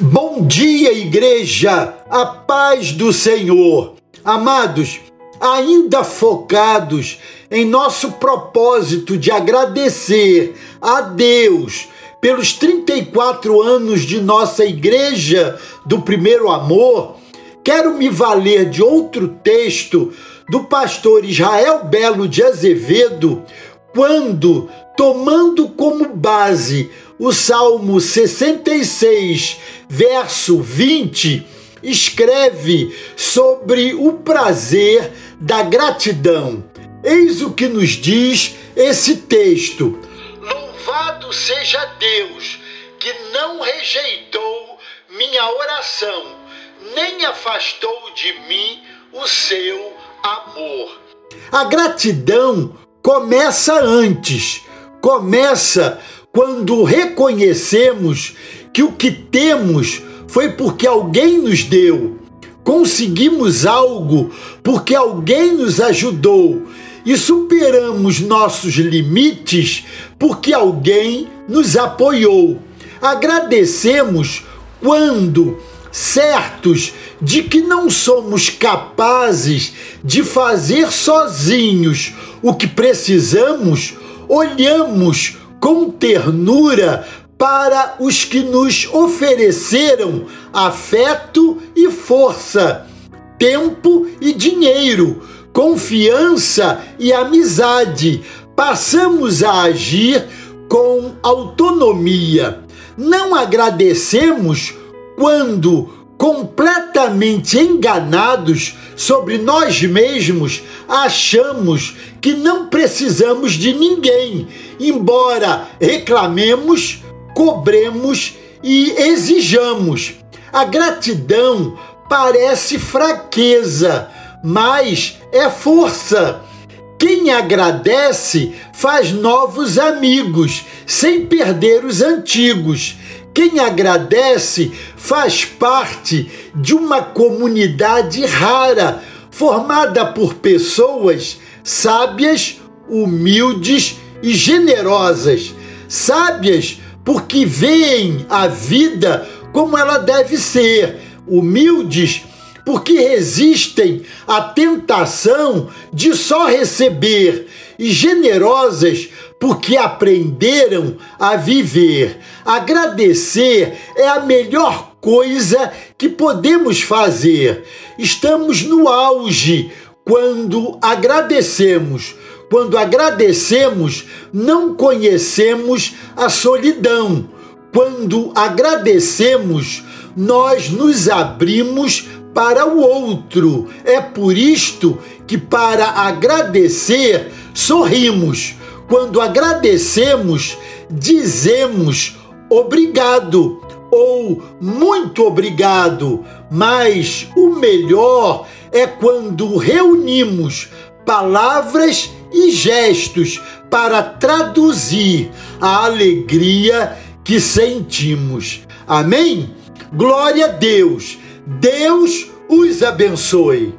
Bom dia, igreja, a paz do Senhor. Amados, ainda focados em nosso propósito de agradecer a Deus pelos 34 anos de nossa igreja do primeiro amor, quero me valer de outro texto do pastor Israel Belo de Azevedo, quando, tomando como base o Salmo 66, verso 20, escreve sobre o prazer da gratidão. Eis o que nos diz esse texto: Louvado seja Deus, que não rejeitou minha oração, nem afastou de mim o seu amor. A gratidão começa antes, começa quando reconhecemos que o que temos foi porque alguém nos deu, conseguimos algo porque alguém nos ajudou e superamos nossos limites porque alguém nos apoiou. Agradecemos quando certos de que não somos capazes de fazer sozinhos o que precisamos, olhamos com ternura para os que nos ofereceram afeto e força, tempo e dinheiro, confiança e amizade. Passamos a agir com autonomia. Não agradecemos quando completamente enganados sobre nós mesmos, achamos que não precisamos de ninguém, embora reclamemos, cobremos e exijamos. A gratidão parece fraqueza, mas é força. Quem agradece faz novos amigos, sem perder os antigos. Quem agradece faz parte de uma comunidade rara, formada por pessoas sábias, humildes e generosas. Sábias porque veem a vida como ela deve ser, humildes porque resistem à tentação de só receber, e generosas porque aprenderam a viver. Agradecer é a melhor coisa que podemos fazer. Estamos no auge quando agradecemos. Quando agradecemos, não conhecemos a solidão. Quando agradecemos, nós nos abrimos para o outro. É por isto que, para agradecer, sorrimos. Quando agradecemos, dizemos obrigado ou muito obrigado, mas o melhor é quando reunimos palavras e gestos para traduzir a alegria que sentimos. Amém? Glória a Deus! Deus os abençoe.